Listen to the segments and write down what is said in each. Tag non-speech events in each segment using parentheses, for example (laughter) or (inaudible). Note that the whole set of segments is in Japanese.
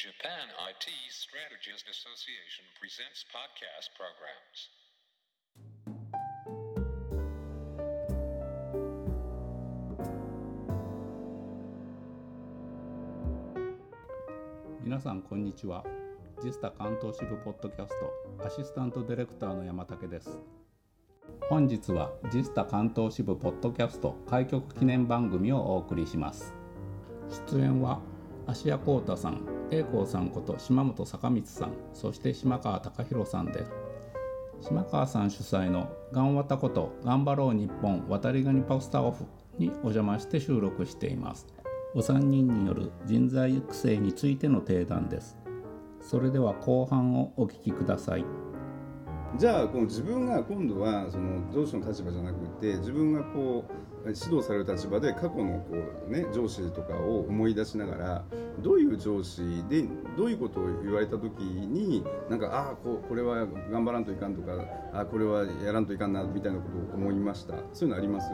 Japan IT Strategist Association presents podcast programs. 皆さんこんにちはジスタ関東支部ポッドキャストアシスタントディレクターの山武です本日はジスタ関東支部ポッドキャスト開局記念番組をお送りします出演は芦屋幸太さん栄光さんこと島本坂光さんそして島川貴弘さんです。島川さん主催の「がんわたこと頑張ろう日本渡りガニポスタオフ」にお邪魔して収録しています。お三人による人材育成についての提談です。それでは後半をお聞きください。じゃあこの自分が今度はその上司の立場じゃなくて自分がこう指導される立場で過去のこう、ね、上司とかを思い出しながらどういう上司でどういうことを言われた時になんかああここれは頑張らんといかんとかあこれはやらんといかんなみたいなことを思いました？そういうのあります、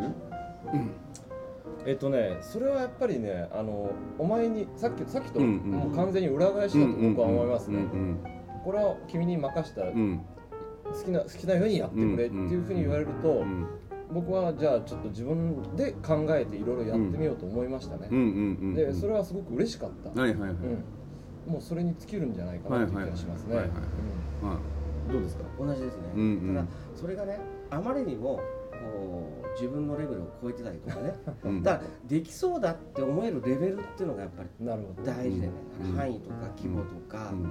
えっとね、それはやっぱりね、あのお前にさっきさっきとうんうん。もう完全に裏返しだと僕は思いますね。うんこれは君に任した、うんうん。好きな好きなようにやってくれっていうふうに言われると、うん僕はじゃあちょっと自分で考えていろいろやってみようと思いましたね。うんうんうんでそれはすごく嬉しかった。はいはいはい、うん、もうそれに尽きるんじゃないかなという気がしますね。どうですか？同じですね、うんうん。ただそれがねあまりにもこう自分のレベルを超えてたりとかね。(laughs) うん。だからできそうだって思えるレベルっていうのがやっぱりうんなるほど。大事でね、うん。範囲とか規模とか、うん。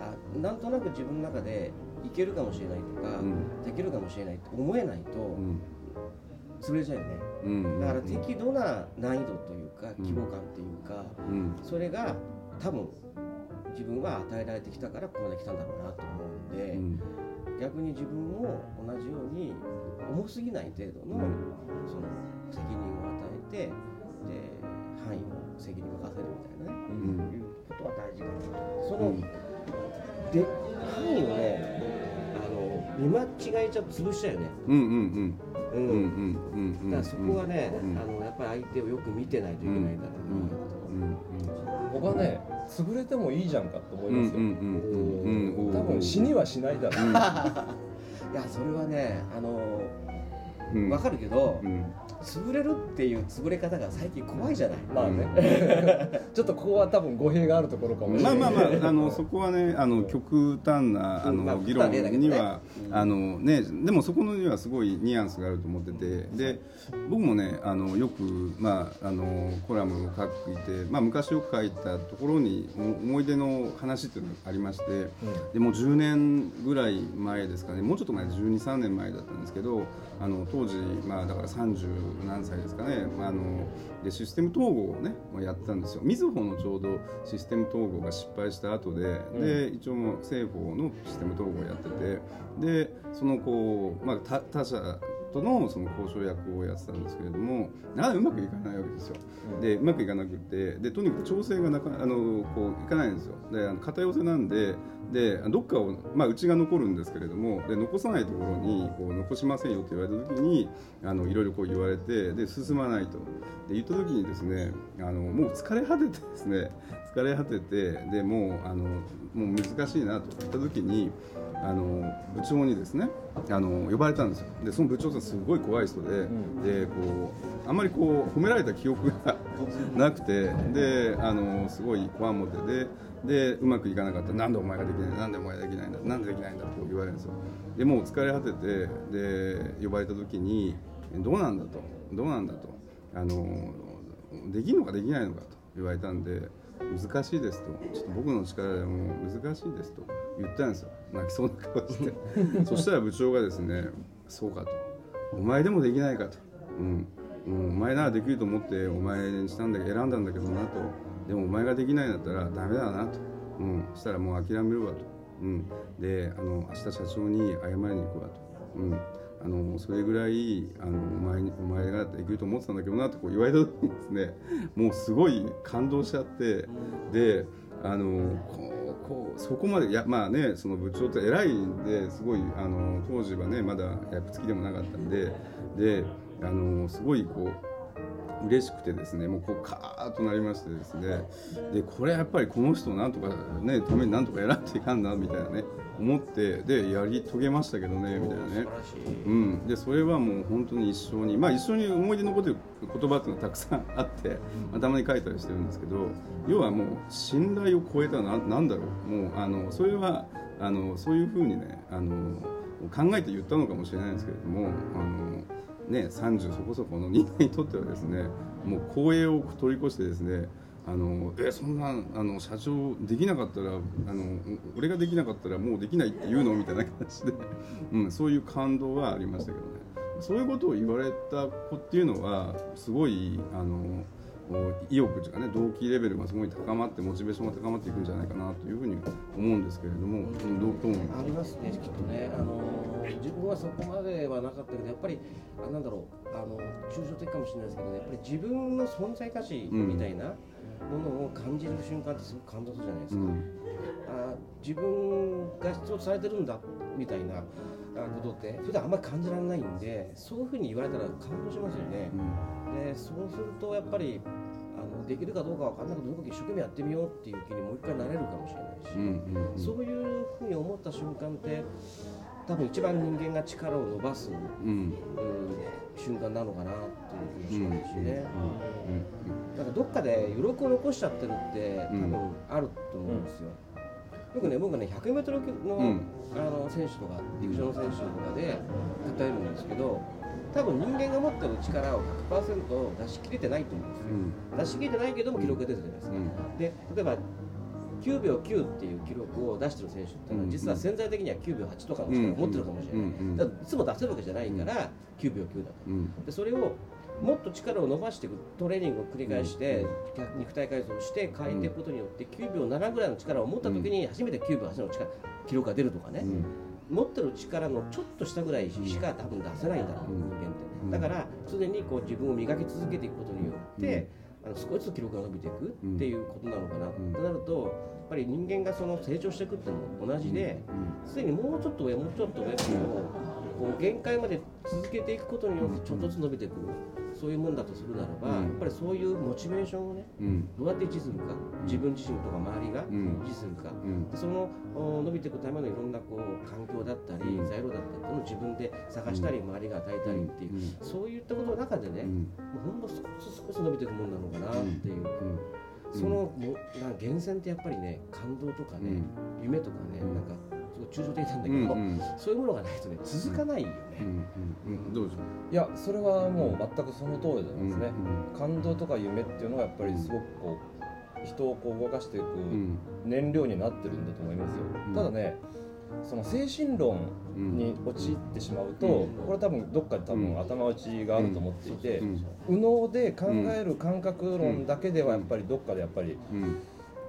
あなんとなく自分の中でいけるかもしれないとか、うん。できるかもしれないって思えないとうん潰れちゃうよね。うん。だから適度な難易度というか規模感っていうか、うん。それが多分自分は与えられてきたからここまで来たんだろうなと思うんで、うん。逆に自分も同じように重すぎない程度の,、その責任を与えてで範囲を責任を任せるみたいなね、うん。いうことは大事かなとその、で範囲をね見間違えちゃうと潰しちゃうよね、うんうんうん。ううんんうんうん。だからそこはね、うん。あのやっぱり相手をよく見てないといけないんだろうなと、僕はね、潰れてもいいじゃんかと思いますよ。うんうんうんうん多分死にはしないだろう。(laughs) いやそれはねあのうん。分かるけど、うん。潰れるっていう潰れ方が最近怖いじゃない、まあね、(laughs) ちょっとここは多分語弊があるところかもしれない。まあまあまああのそこはねあの極端なあの議論にはうん。あのねでもそこにはすごいニュアンスがあると思っててで僕もねあのよくまああのコラムを書いてまあ昔よく書いたところにお思い出の話っていうのがありましてでもう10年ぐらい前ですかね。もうちょっと前で12、3年前だったんですけどあの当時まあだから30何歳ですかね、まあ、あのでシステム統合をねまあやってたんですよ。みずほのちょうどシステム統合が失敗した後で、で一応もう政府のシステム統合をやっててでそのこう、まあ、他他社とのその交渉役をやってたんですけれどもなかうまくいかないわけですよ。でうまくいかなくてでとにかく調整がなかあのこういかないんですよ。であの片寄せなんででどっかを、まあ、うちが残るんですけれどもで残さないところにこう残しませんよって言われた時にあのいろいろこう言われてで進まないとで言った時にですねあのもう疲れ果ててですね疲れ果ててでもうあのもう難しいなと言った時にあの部長にですねあの呼ばれたんですよ。でその部長さんすごい怖い人で,、でこうあんまりこう褒められた記憶がなくてであのすごいこわもてででうまくいかなかった。なんでお前ができないなんでお前ができないんだ？なんでできないんだってこう言われるんですよ。でもう疲れ果ててで呼ばれた時にどうなんだと？どうなんだと？あのできるのかできないのかと言われたんで難しいですと。ちょっと僕の力でも難しいですと。言ったんですよ。泣きそうな顔して。(laughs) そしたら部長がですねそうかと。お前でもできないかと、うん。うん、お前ならできると思ってお前にしたんだけど選んだんだけどなと。でもお前ができないんだったらダメだなと、うん、そしたらもう諦めるわと、うん、であの明日社長に謝りに行くわと、うん、あのそれぐらいあのお前お前ができると思ってたんだけどなとこう言われた時にですねもうすごい感動しちゃってであのこうこうそこまでいやまあねその部長って偉いんですごいあの当時はねまだ役付きでもなかったんでであのすごいこう嬉しくてですねもうこうカーッとなりましてですね。でこれやっぱりこの人をなんとかねためになんとかやらんといかんなみたいなね思ってでやり遂げましたけどねみたいなね。うん、でそれはもう本当に一生にまあ一緒に思い出に残ってる言葉っていうのはたくさんあって、まあ、たまに書いたりしてるんですけど要はもう信頼を超えたななんだろう。もうあのそれはあのそういうふうにねあの考えて言ったのかもしれないんですけれどもあの、ね、30そこそこの人間にとってはですねもう光栄を取り越してですねあのえそんなあの社長できなかったらあの俺ができなかったらもうできないって言うのみたいな感じで、(laughs) うん、そういう感動はありましたけどね。そういうことを言われた子っていうのはすごいあの意欲というかね動機レベルがすごい高まってモチベーションが高まっていくんじゃないかなというふうに思うんですけれども、うん、どうどう思います？ありますね、きっとね、あの自分はそこまではなかったけど、やっぱり、あなんだろう、あの抽象的かもしれないですけど、ね、やっぱり自分の存在価値みたいなものを感じる瞬間ってすごく感動するじゃないですか。うんあ自分が必要とされてるんだみたいなあことって、普段あんまり感じられないんで、そういうふうに言われたら感動しますよね。でそうするとやっぱりあのできるかどうかわかんないけどどこか一生懸命やってみようっていう気にもう一回なれるかもしれないし、うんうんうんそういうふうに思った瞬間って多分一番人間が力を伸ばす、うん。うん瞬間なのかなっていう気がしますしね、うん。だからどっかで余力を残しちゃってるって多分あると思うんですよ。よくね僕ね 100m の,、うん。あの選手とか陸上の選手とかで例えるんですけど多分人間が持ってる力を100%出し切れてないと思うんですよ。うん。出し切れてないけども記録が出てるじゃないですか。うん。で例えば9秒9っていう記録を出してる選手っていうのはうん実は潜在的には9秒8とかの力を持ってるかもしれない、いつも出せるわけじゃないから9秒9だと。うん。でそれをもっと力を伸ばしていくトレーニングを繰り返して、肉体改造をして変えていくことによって9秒7ぐらいの力を持った時に初めて9秒8の力記録が出るとかね、うん。持ってる力のちょっと下ぐらいしか多分出せないんだろう、うん。人間って。うんだから常にこう自分を磨き続けていくことによって、あの少しずつ記録が伸びていくっていうことなのかな、ん。となるとやっぱり人間がその成長していくっていうのも同じで、すでにもうちょっと上もうちょっと上っていうのをこう限界まで続けていくことによってちょっとずつ伸びていく、そういうもんだとするならば、うん。やっぱりそういうモチベーションをねうん。どうやって維持するか自分自身とか周りがん。維持するか、そのお伸びていくためのいろんなこう環境だったり、うん。材料だったりを自分で探したり、周りが与えたりっていう、うん。そういったことの中でね、うん。もうほんの少し少し伸びていくもんなのかなっていう、うん。そのもな源泉ってやっぱりね感動とかね、夢とかね、うん。なんか抽象的なんだけど、うんうん。そういうものがないとね続かないよね。うんうんうんどうでしょいやそれはもう全くその通りでうすね、うん感動とか夢っていうのがやっぱりすごくこう人をこう動かしていくうん。燃料になってるんだと思いますよ、うん。ただねその精神論に陥ってしまうと、うん。これ多分どっかで多分頭打ちがあると思っていて、うん。右脳で考える感覚論だけではやっぱりどっかでやっぱりうん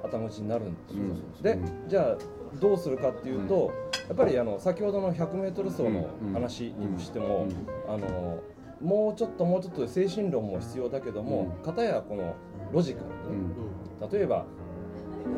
頭打ちになるんですよ、う。ん。でうん。じゃあどうするかっていうと、やっぱりあの先ほどの 100m 走のうん。話にしても、うん。あのもうちょっともうちょっと精神論も必要だけども、うん。片やこのロジカル。うに、ん。例えば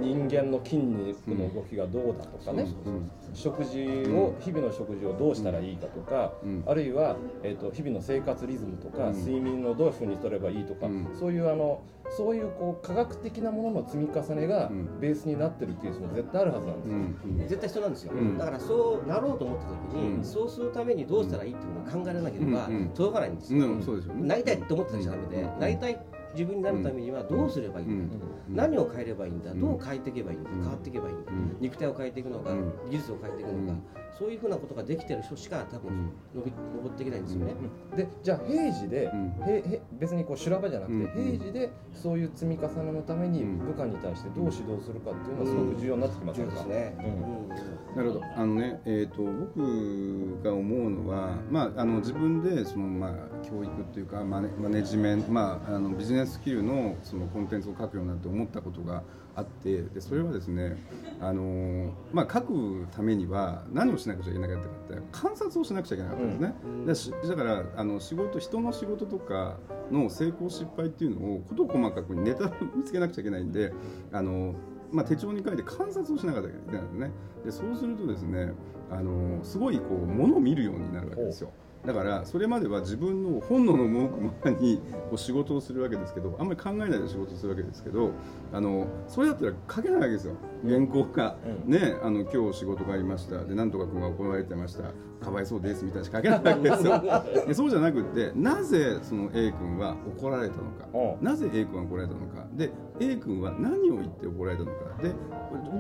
人間の筋肉の動きがどうだとかね、うん。食事を日々の食事をどうしたらいいかとか、うん。あるいは、えー、と日々の生活リズムとか、うん。睡眠をどういうふうにとればいいとか、うん。そういうあのそういうこう科学的なものの積み重ねがうん。ベースになってるケースも絶対あるはずなんですよ。うん。絶対必要なんですよ、うん。だからそうなろうと思った時に、うん。そうするためにどうしたらいいっていうのを考えられなければ、届かないんですよ、うん。そうですよね。なりたいって思ってたじゃダメで、うん。なりたい自分になるためにはどうすればいいんだと、うん。何を変えればいいんだ、うん。どう変えていけばいいんだ、うん。変わっていけばいいんだ、うん。肉体を変えていくのか、うん。技術を変えていくのか、そういうふうなことができてる人しか多分伸び登っていけないんですよね。でじゃあ平時で、うん。へへ別にこう修羅場じゃなくて、うん。平時でそういう積み重ねのためにうん。部下に対してどう指導するかっていうのはすごく重要になってきますよ。ね。うん。なるほど。あのね、えー、と僕が思うのは、まあ、あの自分でその、まあ、教育っていうかマネマネジメント、まあ、あのビジネススキルのそのコンテンツを書くようになって思ったことがあってでそれはですねあの、まあ、書くためには何をしなくちゃいけなかったかって観察をしなくちゃいけなかったんですね、うん。だからあの仕事人の仕事とかの成功失敗っていうのを事細かくネタを見つけなくちゃいけないんであのまあ、手帳に書いて観察をしながらいけないんですね。でそうするとですねあのすごいこう物を見るようになるわけですよ。だからそれまでは自分の本能の向くままにこう仕事をするわけですけどあんまり考えないで仕事をするわけですけどあのそれだったら書けないわけですよ原稿が、うん。ねあの今日仕事がありました。でなんとか君が怒られてました。かわいそうですみたいなしか書けないわけですよ。(laughs) でそうじゃなくってなぜその A 君は怒られたのか。うなぜ A 君は怒られたのか。で A 君は何を言って怒られたのか。で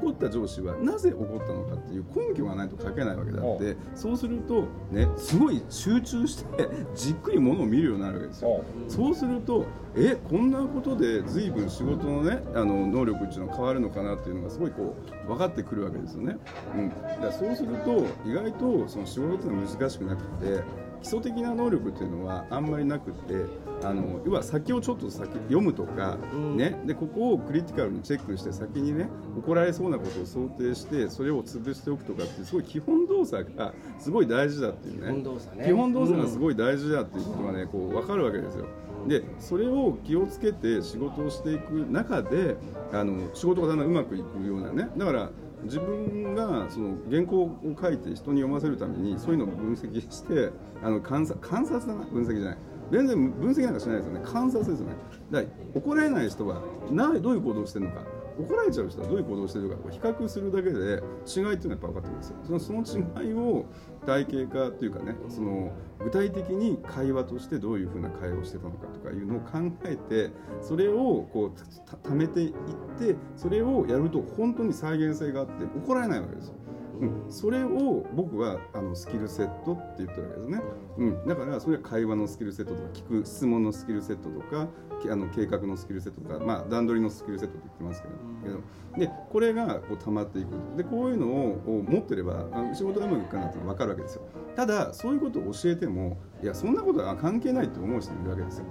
怒った上司はなぜ怒ったのかっていう根拠がないと書けないわけであって。そうするとねすごい集中してじっくりものを見るようになるわけですよ。そうするとえこんなことで随分仕事のねあの能力っていうのは変わるのかなっていうのがすごいこう分かってくるわけですよね。うん、だからそうすると意外とその仕事っていうのは難しくなくて基礎的な能力っていうのはあんまりなくてあの要は先をちょっと先読むとか、ね、でここをクリティカルにチェックして先にね怒られそうなことを想定してそれを潰しておくとかってすごい基本動作がすごい大事だっていうね。基本動作ね。基本動作がすごい大事だっていうことがねこう分かるわけですよ。でそれを気をつけて仕事をしていく中であの仕事がだんだんうまくいくようなね。だから自分がその原稿を書いて人に読ませるためにそういうのを分析してあの観察観察だな分析じゃない。全然分析なんかしないですよね。観察ですよね。だから怒られない人はなどういう行動をしてるのか。怒られちゃう人はどういう行動をしてるか比較するだけで違いっていうのはやっぱ分かってくるんですよそのその違いを体系化というかねその具体的に会話としてどういうふうな会話をしてたのかとかいうのを考えてそれをこうたためていってそれをやると本当に再現性があって怒られないわけですよ。うん、それを僕はあのスキルセットって言ってるわけですね、うん、だからそれは会話のスキルセットとか聞く質問のスキルセットとかきあの計画のスキルセットとか、まあ、段取りのスキルセットって言ってますけど,、けどでこれがこう溜まっていく。でこういうのを持ってれば仕事がうまくいくかなって分かるわけですよ。ただそういうことを教えてもいやそんなことは関係ないって思う人もいるわけですよ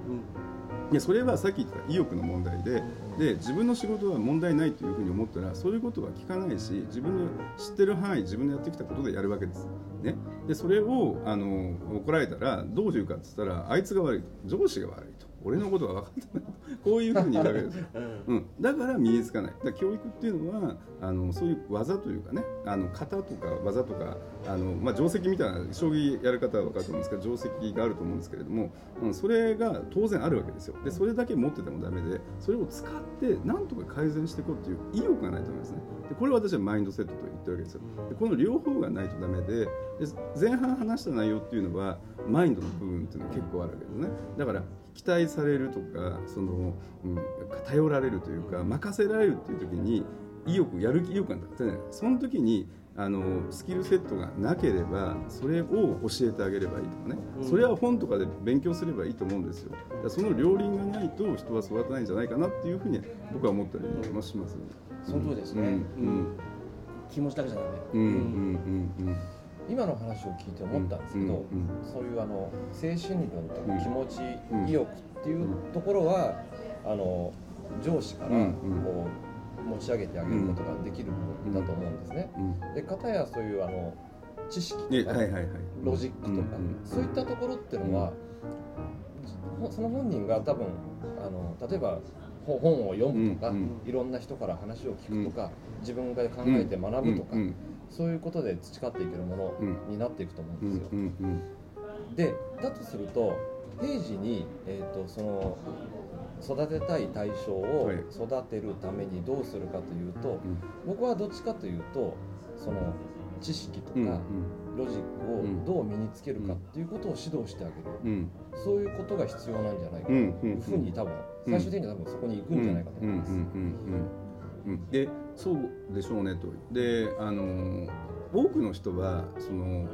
やそれはさっき言った意欲の問題でで自分の仕事は問題ないというふうに思ったらそういうことは聞かないし自分の知ってる範囲自分のやってきたことでやるわけです。ね、でそれをあの怒られたらどういうかって言ったらあいつが悪い上司が悪いと。俺のことが分かってない。こういうふうに言うわけですよ、うん、だから身につかない。だから教育っていうのはあのそういう技というかねあの型とか技とかあの、まあ、定石みたいな将棋やる方は分かると思うんですけど定石があると思うんですけれども、うん、それが当然あるわけですよ。でそれだけ持っててもダメでそれを使ってなんとか改善していこうっていう意欲がないとダメですね。でこれを私はマインドセットと言ってるわけですよ。でこの両方がないとダメでで前半話した内容っていうのはマインドの部分っていうのは結構あるわけですね。だから期待されるとかその、うん、頼られるというか任せられるっていう時に意欲やる気意欲がなってね。その時にあのスキルセットがなければそれを教えてあげればいいとかね、それは本とかで勉強すればいいと思うんですよ。その両輪がないと人は育たないんじゃないかなっていうふうに僕は思ったりもしますその通りですね、うん。うん。気持ちだけじゃダメ、うん。うん。うん。うん今の話を聞いて思ったんですけど、そういうあの精神論とうんか気持ち、うん意欲っていうところはあの上司からこう持ち上げてあげることができるものだと思うんですね。うんで片やそういうあの知識とか、ロジックとか、そういったところっていうのは、ほその本人が多分あの例えばほ本を読むとか、いろんな人から話を聞くとか、自分が考えて学ぶとか、そういうことで培っていけるものになっていくと思うんですよ。でだとすると平時に、えー、とその育てたい対象をはい。育てるためにどうするかというと、うん。僕はどっちかというとその知識とか、ロジックをどう身につけるかっていうことを指導してあげる、うん。そういうことが必要なんじゃないかと。うんいうふうに多分うん最終的には多分そこに行くんじゃないかと思います。うん。でそうでしょうねと。であの多くの人はその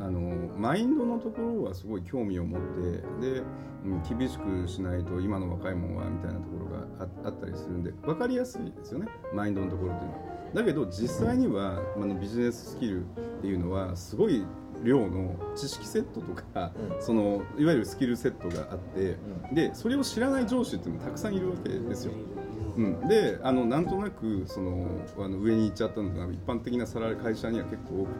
あのマインドのところはすごい興味を持ってで、うん、厳しくしないと今の若いもんはみたいなところがああったりするんで分かりやすいですよね。マインドのところっていうのは。だけど実際にはあのビジネススキルっていうのはすごい量の知識セットとか、うん。そのいわゆるスキルセットがあって、うでそれを知らない上司っていうのもたくさんいるわけですよ。うん、であのなんとなくそのあの上に行っちゃったのが一般的なサラ会社には結構多く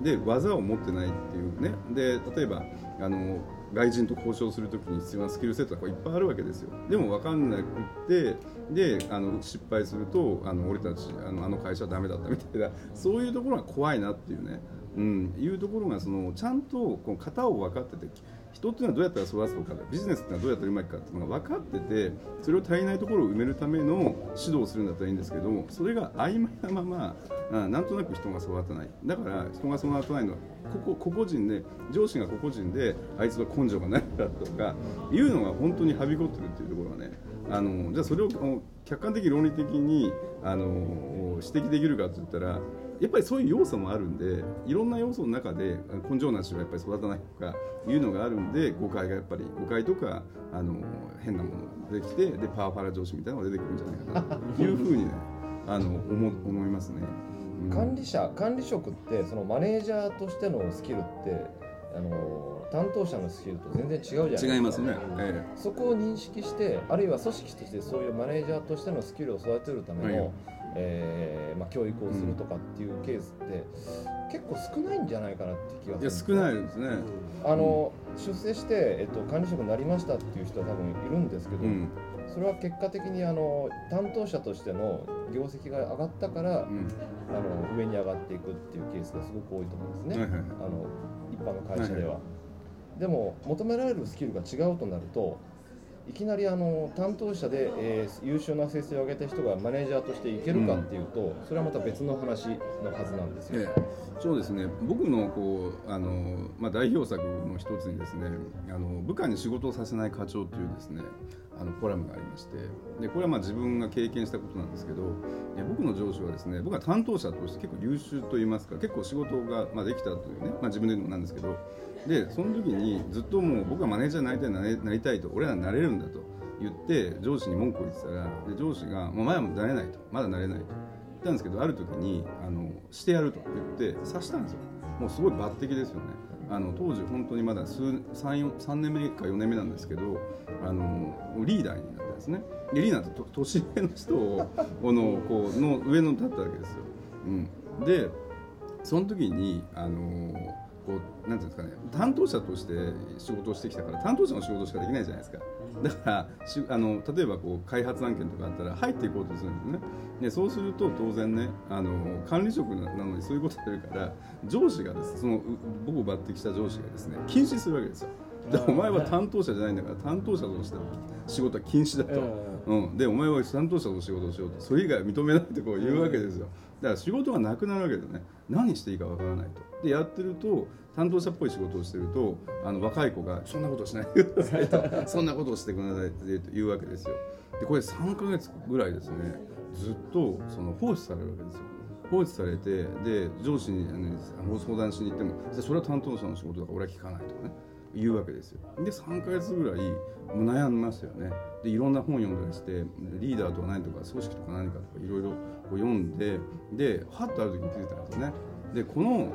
てで技を持ってないっていうね。で例えばあの外人と交渉するときに必要なスキルセットがいっぱいあるわけですよ。でも分かんなくってであの失敗するとあの俺たちあのあの会社はダメだったみたいなそういうところが怖いなっていうね、うん、いうところがそのちゃんとこう型を分かってて人っていうのはどうやったら育つのかビジネスっていうのはどうやったらうまいかっていうのが分かっててそれを足りないところを埋めるための指導をするんだったらいいんですけどそれが曖昧なままあなんとなく人が育たない。だから人が育たないのはここ個々人で上司が個々人であいつは根性がないからとかいうのが本当にはびこってるっていうところがねあのじゃあそれを客観的論理的にあの指摘できるかって言ったらやっぱりそういう要素もあるんでいろんな要素の中で根性なしはやっぱり育たないとかいうのがあるんで誤解がやっぱり誤解とかあの変なものが出てきてでパワハラ上司みたいなのが出てくるんじゃないかなというふうにね (laughs) あの思思いますね。うん管理者管理職ってそのマネージャーとしてのスキルってあの担当者のスキルと全然違うじゃないですか違いますね。えそこを認識してあるいは組織としてそういうマネージャーとしてのスキルを育てるための、はいえーまあ、教育をするとかっていうケースって、結構少ないんじゃないかなって気がえいやす少るないですね。あの出世して、えっと、管理職になりましたっていう人は多分いるんですけど、うん。それは結果的にあの担当者としての業績が上がったから、うん。あの上に上がっていくっていうケースがすごく多いと思うんですね、はいはいはい。あの一般の会社では。でも求められるスキルが違うとなるといきなりあの担当者で、えー優秀な成績を上げた人がマネージャーとしていけるかっていうと、それはまた別の話のはずなんですよ。ええそうですね僕のこうあの、まあ、代表作の一つにですねあの部下に仕事をさせない課長というですねあのコラムがありましてでこれはまあ自分が経験したことなんですけど僕の上司はですね僕は担当者として結構優秀といいますか結構仕事が、まあ、できたというね、まあ、自分で言うのもなんですけどでその時にずっともう僕はマネージャーになりたいなりたいと俺らなれるんだと言って上司に文句を言ってたらで上司が「もうまだなれない」と「まだなれない」と。言ったんですけどある時にあのしてやると言って刺したんですよ。もうすごい抜擢ですよね。あの当時本当にまだ数 3, 3年目か4年目なんですけどあのリーダーになったんですね。でリーダーってと年上の人を (laughs) このこうの上の立ったわけですよ、うん、でその時にあのこうなんていうんですかね担当者として仕事をしてきたから担当者の仕事しかできないじゃないですか。だからしあの例えばこう開発案件とかあったら入っていこうとするんですね。でそうすると当然ねあの管理職なのにそういうことやるから上司がですそのう僕を抜擢した上司がですね禁止するわけですよ。でお前は担当者じゃないんだから担当者としての仕事は禁止だと、うん、でお前は担当者と仕事をしようとそれ以外は認めないってこう言うわけですよだから仕事がなくなるわけでね。何していいかわからないと。でやってると担当者っぽい仕事をしてるとあの若い子が「そんなことしない。でください」と「そんなことをしてください」って言うわけですよ。でこれ3ヶ月ぐらいですね。ずっとその放置されるわけですよ。放置されてで上司にあの相談しに行っても「じゃあそれは担当者の仕事だから俺は聞かない」とかね言うわけですよ。で3ヶ月ぐらいもう悩みますよね。でいろんな本読んだりしてリーダーとは何とか組織とか何かとかいろいろこう読んでではっとある時に気づいたんですよね。でこの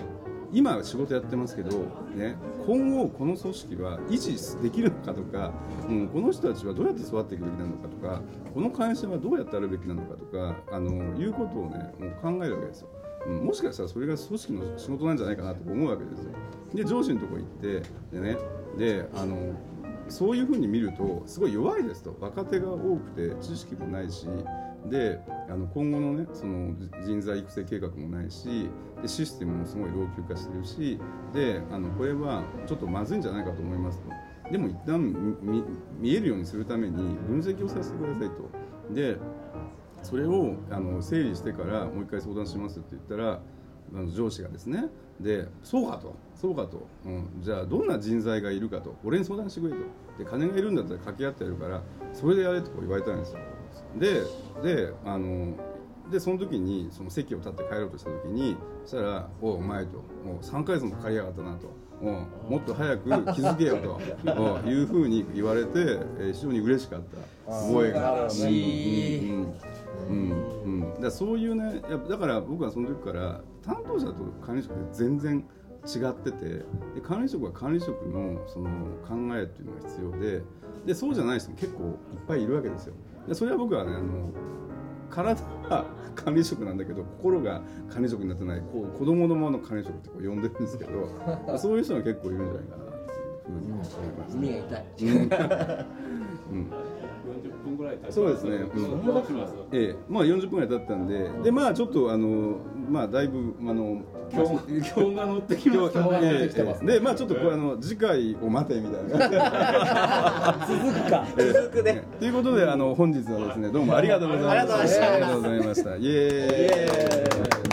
今仕事やってますけど、ね、今後この組織は維持できるのかとか、うん、この人たちはどうやって育っていくべきなのかとかこの会社はどうやってあるべきなのかとかあのいうことをねもう考えるわけですよ。もしかしたらそれが組織の仕事なんじゃないかなと思うわけですよ。で上司のとこ行ってでねであのそういうふうに見るとすごい弱いですと。若手が多くて知識もないしであの今後のねその人材育成計画もないしでシステムもすごい老朽化してるしであのこれはちょっとまずいんじゃないかと思いますと。でも一旦見見えるようにするために分析をさせてくださいと。でそれをあの整理してからもう一回相談しますって言ったらあの上司がですねでそうかとそうかと、うん、じゃあどんな人材がいるかと俺に相談してくれと。で金がいるんだったら掛け合ってやるからそれでやれとこう言われたんですよ。でであのでその時にその席を立って帰ろうとした時にそしたら「おいお前」と「もう3ヶ月もかかりやがったな」と。うんもっと早く気づけよとうんいうふうに言われて、えー非常に嬉しかった。覚えがある。しうんうんうんうん、だそういうねやだから僕はその時から担当者と管理職って全然違っててで管理職は管理職のその考えっていうのが必要ででそうじゃない人も結構いっぱいいるわけですよ。でそれは僕はねあの体は (laughs) 管理職なんだけど心が管理職になってないこう子供のままの管理職ってこう呼んでるんですけどそういう人が結構いるんじゃないかな。耳が痛いうん。40分ぐらい。経ちそうですね。うん。ええ、まあ40分ぐらい経ったんで、でまあちょっとあのまあだいぶあの今日今日が乗ってきました。でまあちょっとこれあの次回を待てみたいな。(laughs) 続くか。続くね。ということであの本日はですねどうもありがとうございました。ありがとうございました。ありがとうございました。イエーイ。